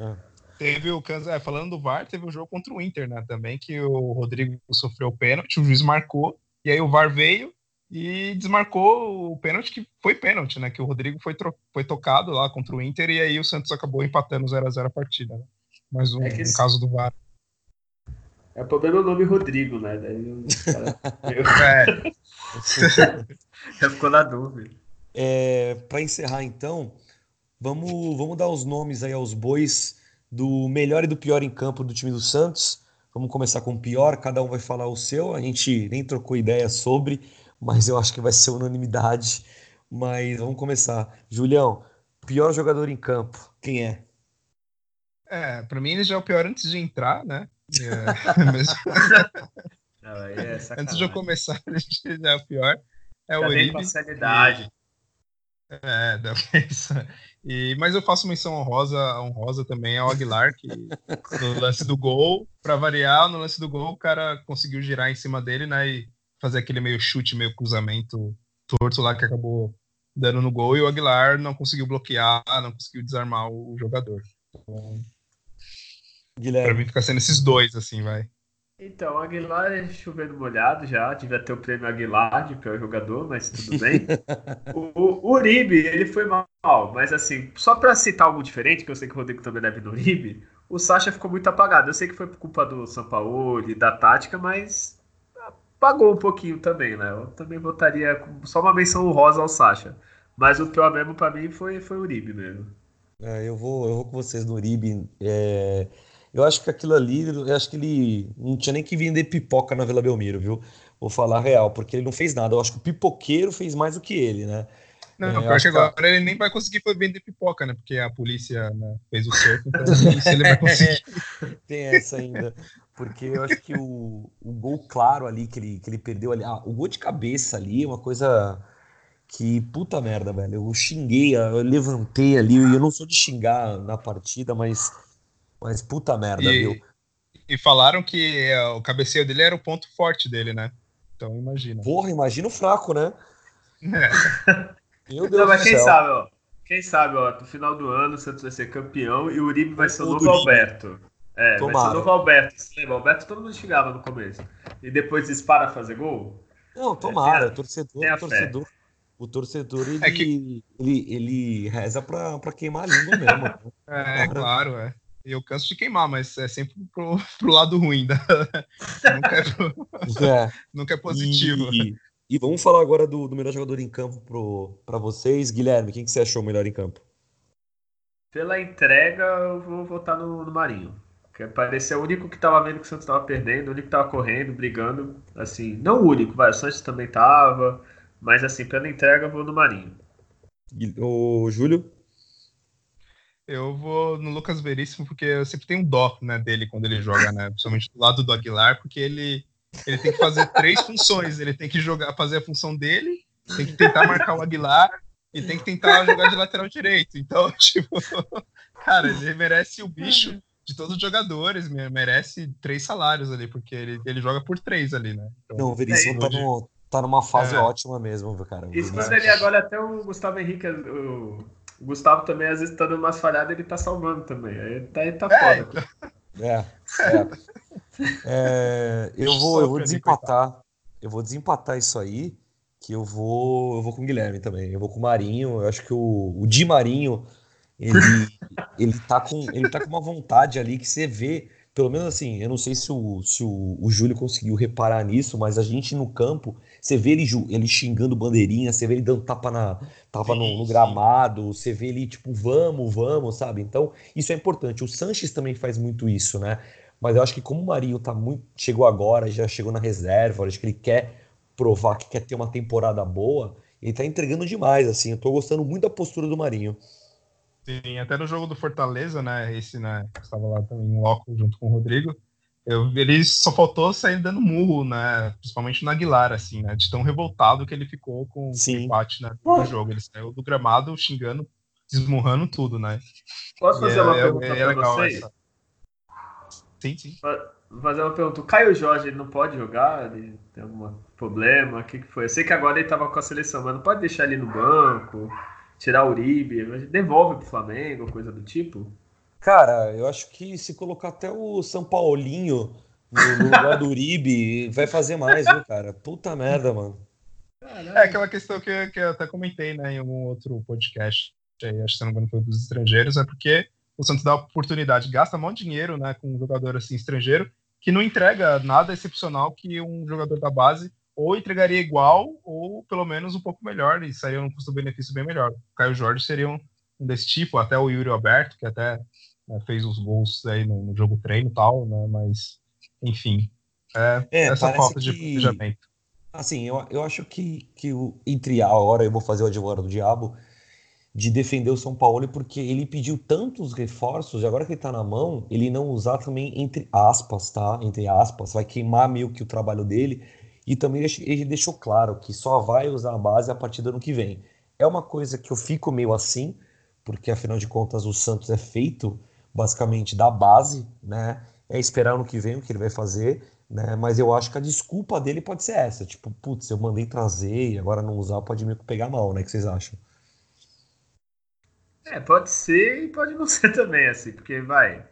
É. Teve o é, falando do VAR, teve o jogo contra o Inter, né? Também que o Rodrigo sofreu o pênalti, o juiz marcou, e aí o VAR veio e desmarcou o pênalti, que foi pênalti, né? Que o Rodrigo foi, tro- foi tocado lá contra o Inter, e aí o Santos acabou empatando 0 a 0 a partida. Né? Mais um, É que um caso do VAR. É o problema é o nome Rodrigo, né? Daí o cara É, já ficou na dúvida. É, para encerrar então, vamos, vamos dar os nomes aí aos bois do melhor e do pior em campo do time do Santos. Vamos começar com o pior, cada um vai falar o seu. A gente nem trocou ideia sobre, mas eu acho que vai ser unanimidade. Mas vamos começar. Julião, pior jogador em campo, quem é? é, pra mim ele já é o pior antes de entrar, né? É, mesmo- Não, aí é sacanagem. antes de eu começar, é o pior. É o Já Uribe. parcialidade. É, dá pra isso. E, mas eu faço menção honrosa, honrosa também ao Aguilar, que no lance do gol, para variar, no lance do gol, o cara conseguiu girar em cima dele, né? E fazer aquele meio chute, meio cruzamento torto lá que acabou dando no gol, e o Aguilar não conseguiu bloquear, não conseguiu desarmar o, o jogador. Então, pra Guilherme. mim fica sendo esses dois, assim, vai. Então, o Aguilar é chovendo molhado já, devia ter o prêmio Aguilar de pior jogador, mas tudo bem. o, o Uribe, ele foi mal, mas assim, só pra citar algo diferente, que eu sei que o Rodrigo também deve no Uribe, o Sacha ficou muito apagado. Eu sei que foi por culpa do Sampaoli, da tática, mas apagou um pouquinho também, né? Eu também votaria com só uma menção honrosa ao Sacha. Mas o pior mesmo pra mim foi, foi o Uribe mesmo. É, eu vou, eu vou com vocês no Uribe. É, eu acho que aquilo ali, eu acho que ele não tinha nem que vender pipoca na Vila Belmiro, viu? Vou falar a real, porque ele não fez nada. Eu acho que o pipoqueiro fez mais do que ele, né? Não, é, pior que agora que... ele nem vai conseguir vender pipoca, né? Porque a polícia né, fez o cerco, então se ele vai conseguir. Tem essa ainda. Porque eu acho que o, o gol claro ali que ele, que ele perdeu ali. Ah, o gol de cabeça ali é uma coisa que puta merda, velho. Eu xinguei, eu levantei ali, e eu não sou de xingar na partida, mas, mas puta merda, e, viu? E falaram que é, o cabeceio dele era o ponto forte dele, né? Então imagina. Porra, imagina o fraco, né? É. Meu Deus não, mas quem céu. sabe, ó. Quem sabe, ó, no final do ano o Santos vai ser campeão e o Uribe vai ser o novo Alberto. É, Tomara. vai ser o novo Alberto. Você lembra? O Alberto todo mundo xingava no começo. E depois dispara a fazer gol? Não, tomara. É, torcedor, torcedor. O torcedor, ele, é que... ele, ele reza pra, pra queimar a língua mesmo. é, claro, é. Eu canso de queimar, mas é sempre pro, pro lado ruim. Da... nunca, é pro... é. nunca é positivo. E, e vamos falar agora do, do melhor jogador em campo para vocês. Guilherme, quem que você achou melhor em campo? Pela entrega, eu vou votar no, no Marinho. Que parecia o único que tava vendo que o Santos tava perdendo, o único que tava correndo, brigando. Assim, não o único, vai, o Santos também tava. Mas assim, pela entrega, eu vou no Marinho. O Júlio? Eu vou no Lucas Veríssimo, porque eu sempre tenho dó né, dele quando ele joga, né? Principalmente do lado do Aguilar, porque ele, ele tem que fazer três funções. Ele tem que jogar, fazer a função dele, tem que tentar marcar o Aguilar e tem que tentar jogar de lateral direito. Então, tipo, cara, ele merece o bicho de todos os jogadores, merece três salários ali, porque ele, ele joga por três ali, né? Então, Não, o Veríssimo é, tá, no, tá numa fase é. ótima mesmo, cara. Isso quando ele agora até o Gustavo Henrique, o o Gustavo também, às vezes, tá dando umas falhadas, ele tá salvando também. Aí tá, aí tá é, foda. É, é. é eu vou, eu vou desempatar. Eu vou desempatar isso aí, que eu vou, eu vou com o Guilherme também. Eu vou com o Marinho. Eu acho que o, o Di Marinho, ele, ele, tá com, ele tá com uma vontade ali que você vê. Pelo menos assim, eu não sei se o, se o, o Júlio conseguiu reparar nisso, mas a gente no campo, você vê ele, ele xingando bandeirinha, você vê ele dando tapa, na, tapa no, no, gramado, você vê ele tipo, vamos, vamos, sabe? Então, isso é importante. O Sanches também faz muito isso, né? Mas eu acho que como o Marinho tá muito, chegou agora, já chegou na reserva, acho que ele quer provar que quer ter uma temporada boa, ele tá entregando demais, assim. Eu tô gostando muito da postura do Marinho. Sim, até no jogo do Fortaleza, né? Esse, né? Estava lá também em loco junto com o Rodrigo. Eu, ele só faltou sair dando murro, né? Principalmente no Aguilar, assim, né? De tão revoltado que ele ficou com Sim. o empate né, do jogo. Ele saiu do gramado xingando, esmurrando tudo, né? Posso fazer e uma é, pergunta é, é pra vocês? Essa... Sim, sim. Fazer uma pergunta. O Caio Jorge ele não pode jogar? Ele tem algum problema? O que, que foi? Eu sei que agora ele tava com a seleção, mas não pode deixar ele no banco, tirar o Uribe, devolve pro Flamengo, coisa do tipo? Cara, eu acho que se colocar até o São Paulinho no, lugar do Uribe, vai fazer mais, viu, cara? Puta merda, mano. É aquela questão que, que eu até comentei, né, em algum outro podcast, aí, acho que se não me engano foi dos estrangeiros, é porque o Santos dá oportunidade, gasta muito dinheiro, né, com um jogador assim estrangeiro, que não entrega nada excepcional que um jogador da base ou entregaria igual, ou pelo menos um pouco melhor, e seria um custo-benefício bem melhor. O Caio Jorge seria um, desse tipo, até o Yuri Alberto, que até né, fez os gols aí no, no, jogo treino e tal, né? Mas, enfim, é, é essa falta de planejamento. Assim, eu, eu acho que, que o, entre a hora eu vou fazer o advogado do diabo de defender o São Paulo porque ele pediu tantos reforços e agora que ele tá na mão, ele não usar também entre aspas, tá? Entre aspas, vai queimar meio que o trabalho dele e também ele deixou claro que só vai usar a base a partir do ano que vem. É uma coisa que eu fico meio assim, porque afinal de contas o Santos é feito basicamente da base, né? É esperar no que vem o que ele vai fazer, né? Mas eu acho que a desculpa dele pode ser essa, tipo, putz, eu mandei trazer e agora não usar pode me pegar mal, né? O que vocês acham? É, pode ser e pode não ser também, assim, porque vai.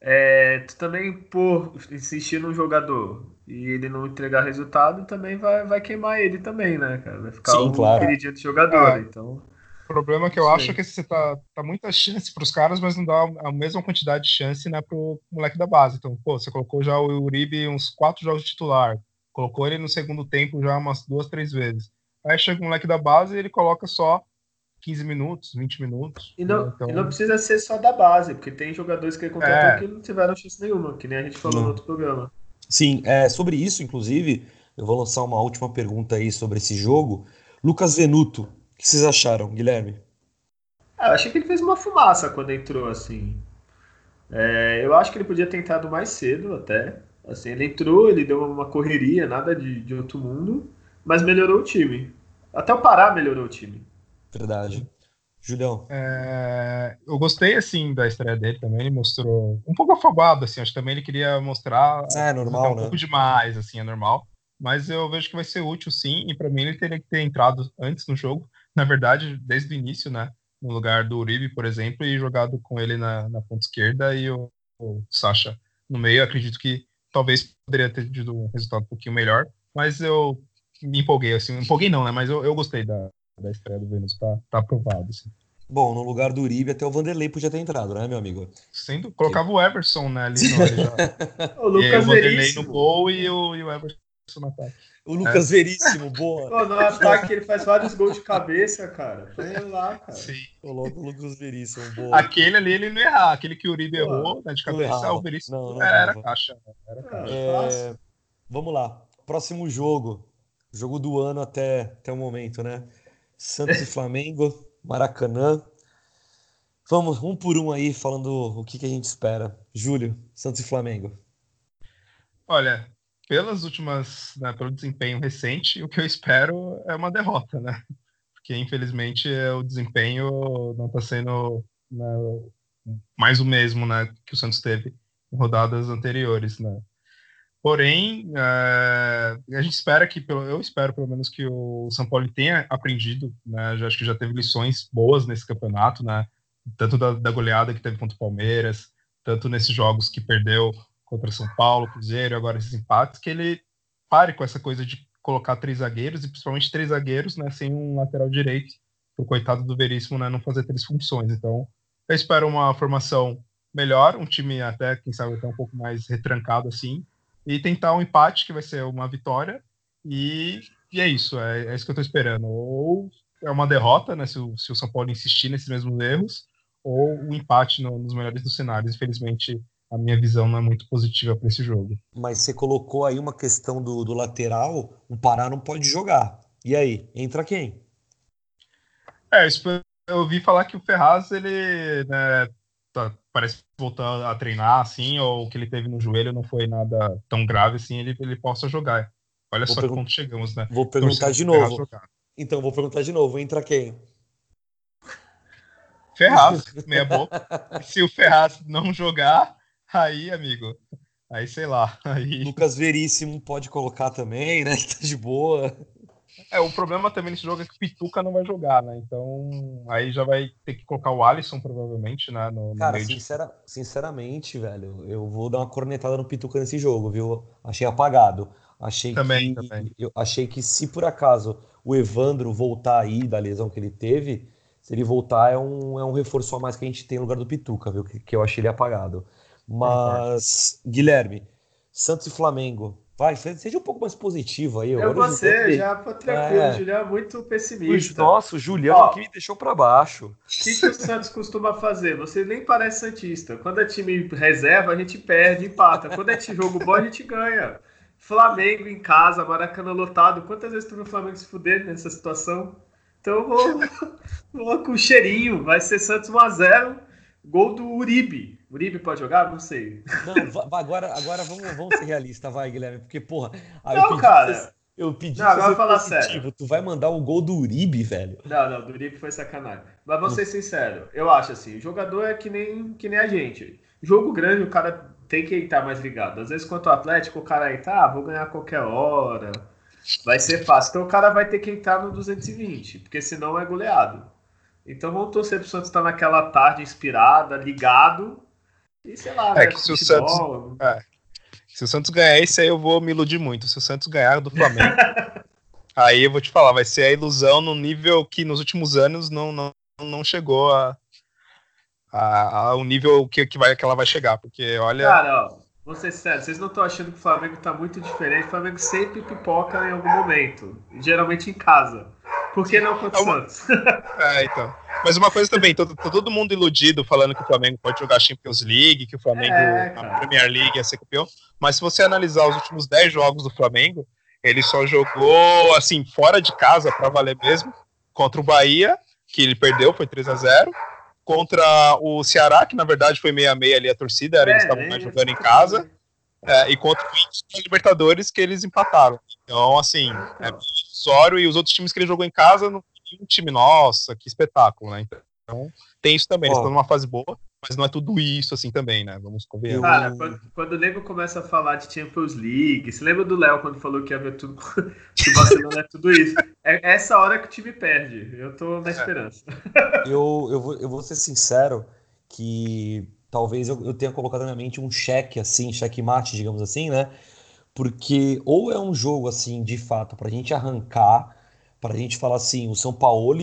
É, tu também, por insistir num jogador e ele não entregar resultado, também vai, vai queimar ele também, né, cara? Vai ficar Sim, um claro. queridinho do jogador, é. então. O problema é que eu Sim. acho que você tá, tá muita chance para os caras, mas não dá a mesma quantidade de chance né, pro moleque da base. Então, pô, você colocou já o Uribe uns quatro jogos de titular, colocou ele no segundo tempo já umas duas, três vezes. Aí chega o moleque da base e ele coloca só 15 minutos, 20 minutos. E não, então... e não precisa ser só da base, porque tem jogadores que ele contratou é. que não tiveram chance nenhuma, que nem a gente falou no outro programa. Sim, é, sobre isso, inclusive, eu vou lançar uma última pergunta aí sobre esse jogo. Lucas Venuto, O que vocês acharam, Guilherme? Ah, eu achei que ele fez uma fumaça quando entrou, assim. É, eu acho que ele podia ter entrado mais cedo até. Assim, ele entrou, ele deu uma correria, nada de, de outro mundo, mas melhorou o time. Até o Pará melhorou o time. Verdade. Julião. É, eu gostei, assim, da estreia dele também. Ele mostrou um pouco afobado, assim. Acho que também ele queria mostrar. É, normal, um né? pouco demais, assim, é normal. Mas eu vejo que vai ser útil, sim. E para mim ele teria que ter entrado antes no jogo. Na verdade, desde o início, né? No lugar do Uribe, por exemplo, e jogado com ele na, na ponta esquerda e o, o Sacha no meio. Eu acredito que talvez poderia ter tido um resultado um pouquinho melhor. Mas eu me empolguei, assim. Empolguei não, né? Mas eu, eu gostei da, da estreia do Vênus, tá, tá aprovado. Assim. Bom, no lugar do Uribe, até o Vanderlei podia ter entrado, né, meu amigo? Sendo, colocava o Everson né, ali no já. o Lucas e aí, o Vanderlei no gol e o, e o Everson no ataque. O Lucas Veríssimo, boa. Pô, no ataque ele faz vários gols de cabeça, cara. Ele lá, cara. Sim. Coloca o Lucas Veríssimo, boa. Aquele ali ele não ia errar, aquele que o Uribe Pô, errou, né, de cabeça, o Veríssimo Não, não era, era caixa. Era caixa. Ah, fácil. É, vamos lá. Próximo jogo. Jogo do ano até, até o momento, né? Santos e Flamengo, Maracanã. Vamos um por um aí, falando o que, que a gente espera. Júlio, Santos e Flamengo. Olha, pelas últimas, né, pelo desempenho recente, o que eu espero é uma derrota, né? Porque infelizmente o desempenho não está sendo né, mais o mesmo, né, que o Santos teve em rodadas anteriores, né? Porém, é, a gente espera que, eu espero pelo menos que o São Paulo tenha aprendido, né? Já acho que já teve lições boas nesse campeonato, né? Tanto da, da goleada que teve contra o Palmeiras, tanto nesses jogos que perdeu contra São Paulo, Cruzeiro, agora esses empates, que ele pare com essa coisa de colocar três zagueiros, e principalmente três zagueiros, né, sem um lateral direito, o coitado do Veríssimo, né, não fazer três funções. Então, eu espero uma formação melhor, um time até, quem sabe, até um pouco mais retrancado assim, e tentar um empate, que vai ser uma vitória, e, e é isso, é, é isso que eu tô esperando. Ou é uma derrota, né, se o, se o São Paulo insistir nesses mesmos erros, ou um empate no- nos melhores dos cenários. Infelizmente, a minha visão não é muito positiva para esse jogo. Mas você colocou aí uma questão do, do lateral, o Pará não pode jogar. E aí, entra quem? É, eu ouvi falar que o Ferraz, ele né, tá- parece voltar a treinar, assim, ou o que ele teve no joelho não foi nada tão grave assim, ele, ele possa jogar. Olha Vou só pergun- quanto chegamos, né? Vou perguntar de novo. Então, vou perguntar de novo, entra quem? Ferraz, meia boca. Se o Ferraz não jogar, aí, amigo, aí sei lá. Aí... Lucas Veríssimo pode colocar também, né? Tá de boa. É, o problema também nesse jogo é que o Pituca não vai jogar, né? Então, aí já vai ter que colocar o Alisson, provavelmente, né? No, no Cara, de- sincera- sinceramente, velho, eu vou dar uma cornetada no Pituca nesse jogo, viu? Achei apagado. Achei Também, que, também. Eu achei que se por acaso o Evandro voltar aí da lesão que ele teve, se ele voltar é um, é um reforço a mais que a gente tem no lugar do Pituca, viu? Que, que eu achei ele apagado. Mas, Guilherme, Santos e Flamengo. Vai, seja um pouco mais positivo aí. Eu vou ser, já tô tranquilo. É. O Julião é muito pessimista. Nossa, o Julião Ó. que me deixou pra baixo. O que, que o Santos costuma fazer? Você nem parece Santista. Quando é time reserva, a gente perde, empata. Quando é time jogo bom, a gente ganha. Flamengo em casa, Maracanã lotado. Quantas vezes tu viu o Flamengo se fuder nessa situação? Então eu vou, vou com cheirinho. Vai ser Santos 1x0. Gol do Uribe. Uribe pode jogar? Não sei. Não, agora, agora vamos, vamos ser realistas, vai, Guilherme, porque, porra, aí Não, eu pedi cara. eu pedi Não, agora ser fala positivo, sério. tu vai mandar o gol do Uribe, velho. Não, não, do Uribe foi sacanagem. Mas vou ser sincero, eu acho assim, o jogador é que nem, que nem a gente. Jogo grande, o cara tem que estar mais ligado. Às vezes, quanto o Atlético, o cara aí tá, ah, vou ganhar a qualquer hora. Vai ser fácil. Então o cara vai ter que entrar no 220, porque senão é goleado. Então vamos torcer pro Santos estar naquela tarde inspirada, ligado. E sei lá, É né, que se o futebol. Se o Santos ganhar esse aí, eu vou me iludir muito. Se o Santos ganhar do Flamengo, aí eu vou te falar, vai ser a ilusão no nível que nos últimos anos não, não, não chegou a, a, ao nível que, que, vai, que ela vai chegar. Porque, olha, Cara, ó, vou ser sério, vocês não estão achando que o Flamengo tá muito diferente. O Flamengo sempre pipoca em algum momento. Geralmente em casa. Por que não contra o É Santos? é, então. Mas uma coisa também, todo, tá todo mundo iludido falando que o Flamengo pode jogar Champions League, que o Flamengo É, cara. Premier League ia ser campeão. Mas se você analisar os últimos 10 jogos do Flamengo, ele só jogou assim, fora de casa, pra valer mesmo, contra o Bahia, que ele perdeu, foi 3 a 0 Contra o Ceará, que na verdade foi meia meia ali a torcida, era, é, eles estavam né, jogando em casa. É, e contra o Libertadores, que eles empataram. Então, assim, é sório e os outros times que ele jogou em casa, não time, nossa, que espetáculo, né? Então, tem isso também, eles estão numa fase boa mas não é tudo isso assim também, né? Vamos convencer. Cara, quando, quando, o nego começa a falar de Champions League, você lembra do Léo quando falou que ia ver tudo que o Barcelona é tudo isso? É essa hora que o time perde. Eu tô na é. esperança. Eu, eu, vou, eu vou ser sincero que talvez eu, eu tenha colocado na minha mente um cheque assim, cheque mate, digamos assim, né? Porque ou é um jogo assim, de fato, pra gente arrancar, pra gente falar assim, o São Paulo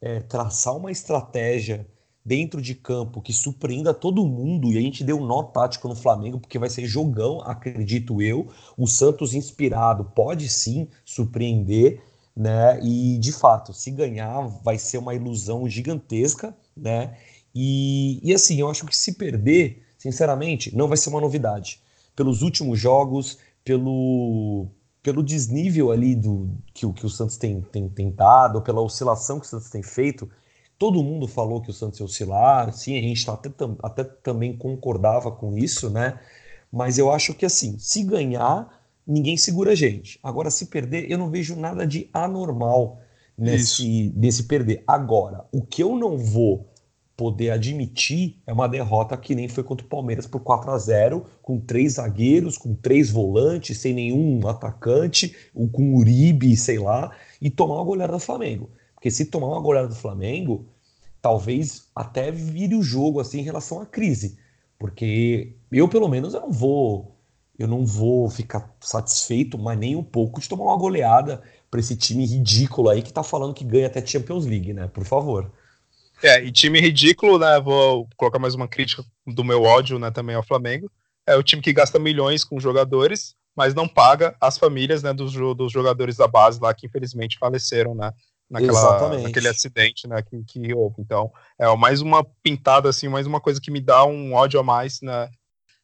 é, traçar uma estratégia dentro de campo que surpreenda todo mundo e a gente deu um nó tático no Flamengo porque vai ser jogão, acredito eu. O Santos inspirado pode sim surpreender, né? E de fato, se ganhar vai ser uma ilusão gigantesca, né? E, e assim, eu acho que se perder, sinceramente, não vai ser uma novidade. Pelos últimos jogos, pelo pelo desnível ali do que, que o Santos tem, tem tentado, pela oscilação que o Santos tem feito, Todo mundo falou que o Santos ia oscilar, sim, a gente até, até também concordava com isso, né? Mas eu acho que assim, se ganhar, ninguém segura a gente. Agora, se perder, eu não vejo nada de anormal nesse, nesse perder. Agora, o que eu não vou poder admitir é uma derrota que nem foi contra o Palmeiras por 4 a 0 com três zagueiros, com três volantes, sem nenhum atacante, ou com Uribe, sei lá, e tomar uma goleada do Flamengo. Porque se tomar uma goleada do Flamengo, talvez até vire o jogo assim em relação à crise. Porque eu, pelo menos, eu não vou. Eu não vou ficar satisfeito, mas nem um pouco, de tomar uma goleada para esse time ridículo aí que tá falando que ganha até Champions League, né? Por favor. É, e time ridículo, né? Vou colocar mais uma crítica do meu ódio, né, também ao Flamengo. É o time que gasta milhões com jogadores, mas não paga as famílias, né, dos, dos jogadores da base lá que infelizmente faleceram, né? naquela, naquele acidente né, que, que houve. Então, é mais uma pintada, assim, mais uma coisa que me dá um ódio a mais na,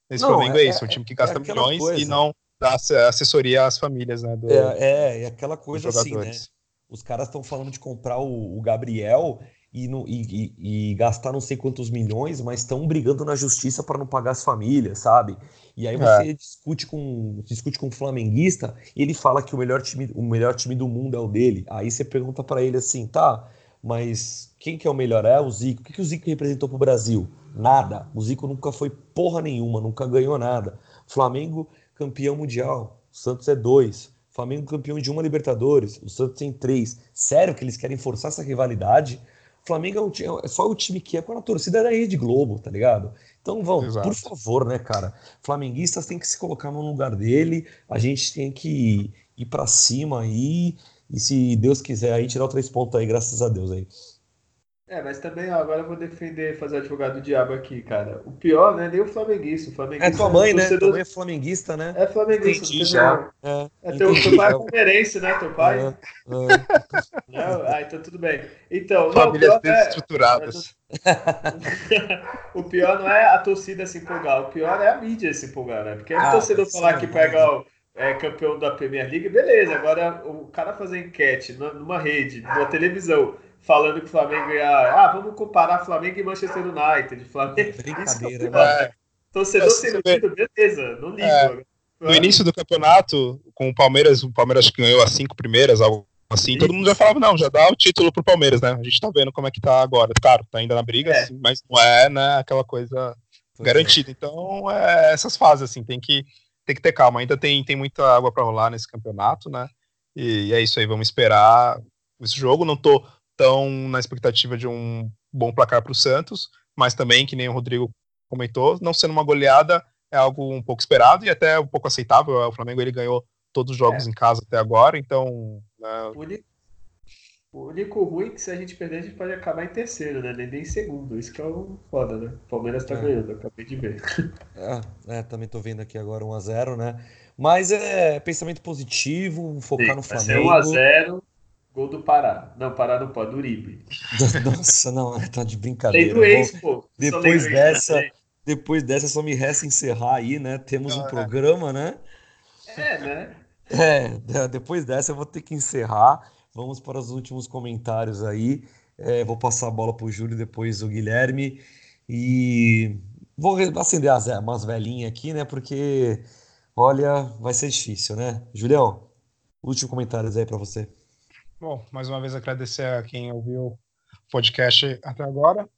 nesse não, Flamengo é, é isso, um time que gasta é milhões coisa. e não dá assessoria às famílias, né? Do, é, é, aquela coisa assim, né? Os caras estão falando de comprar o, o Gabriel e, no, e, e, e, gastar não sei quantos milhões, mas estão brigando na justiça para não pagar as famílias, sabe? E aí você é. discute com discute com um flamenguista e ele fala que o melhor time, o melhor time do mundo é o dele. Aí você pergunta para ele assim, tá? Mas quem que é o melhor? É o Zico. O que, que o Zico representou para o Brasil? Nada. O Zico nunca foi porra nenhuma, nunca ganhou nada. Flamengo campeão mundial. O Santos é dois. Flamengo campeão de uma Libertadores. O Santos tem três. Sério que eles querem forçar essa rivalidade? Flamengo é, um, é, só o time que é quando a torcida é da Rede Globo, tá ligado? Então, vão, Exato. por favor, né, cara? Flamenguistas têm que se colocar no lugar dele, a gente tem que ir, ir para cima aí, e se Deus quiser aí, tirar o três pontos aí, graças a Deus aí. É, mas também ó, agora eu vou defender, fazer advogado do diabo aqui, cara. O pior, né? Nem o flamenguista. O flamenguista é tua mãe, né? Tua mãe é flamenguista, né? É flamenguista. Entendi, já. É, é teu, teu, pai é palmeirense, né? Teu pai? É, é. Não? Ah, então tudo bem. Então, Famílias não, é, estruturadas. o pior não é a torcida se empolgar, o pior é a mídia se empolgar, né? Porque a ah, torcida falar que pega o é, campeão da Premier League, beleza. Agora o cara fazer enquete numa rede, numa televisão falando que o Flamengo ia. Ah, vamos comparar Flamengo e Manchester United. Flamengo. Brincadeira, Isso, né? Torcedor sem beleza, não ligo. É, no início do campeonato, com o Palmeiras, o Palmeiras ganhou as cinco primeiras, algo assim, todo mundo já falava, não, já dá o título pro Palmeiras, né? A gente tá vendo como é que tá agora. Claro, tá ainda na briga, é. assim, mas não é, né, aquela coisa garantida. Então, é essas fases, assim, tem que, tem que ter calma. Ainda tem, tem muita água para rolar nesse campeonato, né? E, e é isso aí, vamos esperar esse jogo. Não tô estão na expectativa de um bom placar para o Santos, mas também, que nem o Rodrigo comentou, não sendo uma goleada é algo um pouco esperado e até um pouco aceitável. O Flamengo ele ganhou todos os jogos é. em casa até agora, então. Né... O, único, o único ruim é que se a gente perder, a gente pode acabar em terceiro, né? Nem em segundo. Isso que é o foda, né? O Palmeiras tá é. ganhando, acabei de ver. É, é, também tô vendo aqui agora 1x0, né? Mas é pensamento positivo, focar Sim, no Flamengo. Vai ser 1x0 Gol do Pará. Não, Pará não pode, do Uribe. Nossa, não, tá de brincadeira. Tem do ex, pô. Depois dessa, né? depois dessa, só me resta encerrar aí, né? Temos um é. programa, né? É, né? É, depois dessa eu vou ter que encerrar. Vamos para os últimos comentários aí. É, vou passar a bola para o Júlio, depois o Guilherme. E vou acender as, umas velhinhas aqui, né? Porque, olha, vai ser difícil, né? Julião, últimos comentários aí para você. Bom, mais uma vez agradecer a quem ouviu o podcast até agora.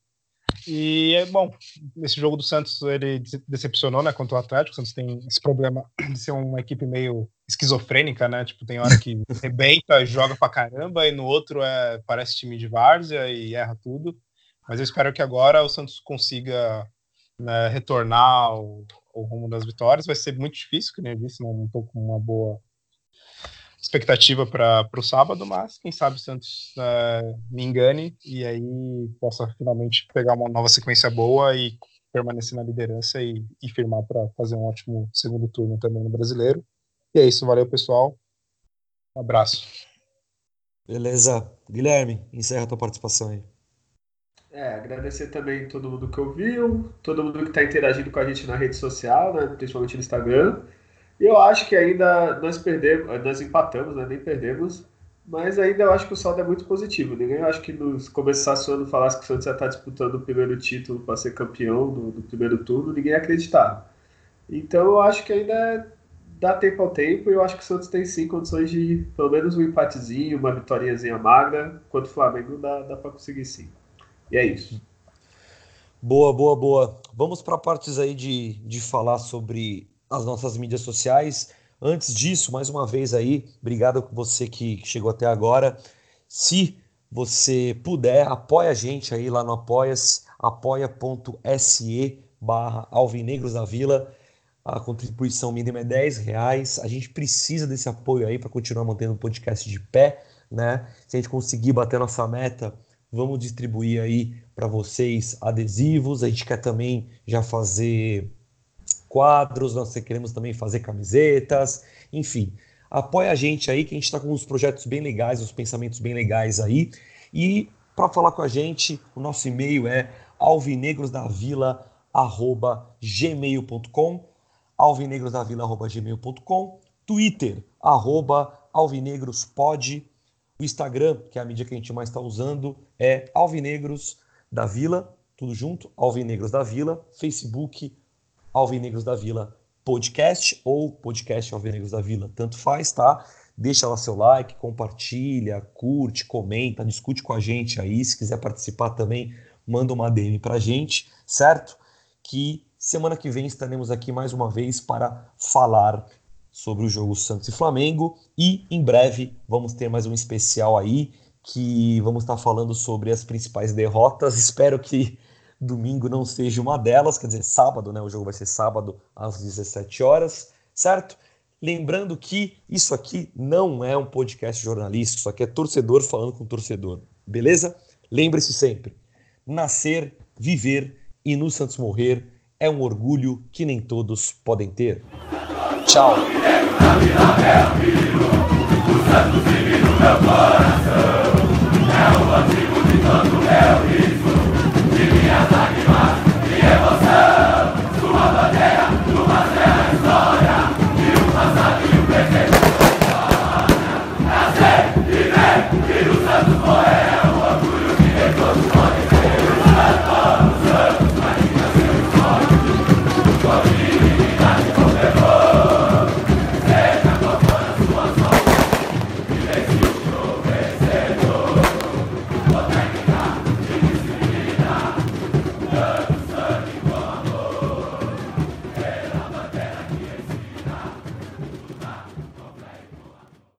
E, bom, esse jogo do Santos, ele decepcionou, né, contra o Atlético. O Santos tem esse problema de ser uma equipe meio esquizofrênica, né? Tipo, tem hora que rebenta, joga pra caramba, e no outro é, parece time de várzea e erra tudo. Mas eu espero que agora o Santos consiga né, retornar o, o rumo das vitórias. Vai ser muito difícil, que nem eu disse, não estou com uma boa expectativa para o sábado, mas quem sabe o Santos uh, me engane e aí possa finalmente pegar uma nova sequência boa e permanecer na liderança e, e firmar para fazer um ótimo segundo turno também no brasileiro. E é isso, valeu pessoal. Um abraço. Beleza. Guilherme, encerra a tua participação aí. É, agradecer também todo mundo que ouviu, todo mundo que está interagindo com a gente na rede social, né, principalmente no Instagram. Eu acho que ainda nós perdemos, nós empatamos, né, nem perdemos, mas ainda eu acho que o saldo é muito positivo. Ninguém acho que nos começasse o ano falasse que o Santos já está disputando o primeiro título para ser campeão do, do, primeiro turno, ninguém ia acreditar. Então eu acho que ainda dá tempo ao tempo e eu acho que o Santos tem sim condições de pelo menos um empatezinho, uma vitóriazinha magra, quanto o Flamengo dá, dá para conseguir sim. E é isso. Boa, boa, boa. Vamos para partes aí de, de falar sobre as nossas mídias sociais. Antes disso, mais uma vez aí, obrigado você que chegou até agora. Se você puder, apoia a gente aí lá no Apoia-se, apoia.se barra Alvinegros da Vila. A contribuição mínima é 10 reais. A gente precisa desse apoio aí para continuar mantendo o podcast de pé, né? Se a gente conseguir bater nossa meta, Vamos distribuir aí para vocês adesivos. A gente quer também já fazer quadros, nós queremos também fazer camisetas, enfim. Apoia a gente aí, que a gente está com uns projetos bem legais, uns pensamentos bem legais aí. E para falar com a gente, o nosso e-mail é alvinegrosdavila@gmail.com, alvinegrosdavila@gmail.com, Twitter arroba alvinegrospod o Instagram, que é a mídia que a gente mais está usando, é Alvinegros da Vila, tudo junto, Alvinegros da Vila, Facebook, Alvinegros da Vila Podcast ou Podcast Alvinegros da Vila, tanto faz, tá? Deixa lá seu like, compartilha, curte, comenta, discute com a gente aí. Se quiser participar também, manda uma DM pra gente, certo? Que semana que vem estaremos aqui mais uma vez para falar sobre o jogo Santos e Flamengo. E em breve vamos ter mais um especial aí que vamos estar falando sobre as principais derrotas. Espero que domingo não seja uma delas, quer dizer, sábado, né? O jogo vai ser sábado às 17 horas, certo? Lembrando que isso aqui não é um podcast jornalístico, isso aqui é torcedor falando com torcedor, beleza? Lembre-se sempre: nascer, viver e no Santos morrer é um orgulho que nem todos podem ter. Tchau! É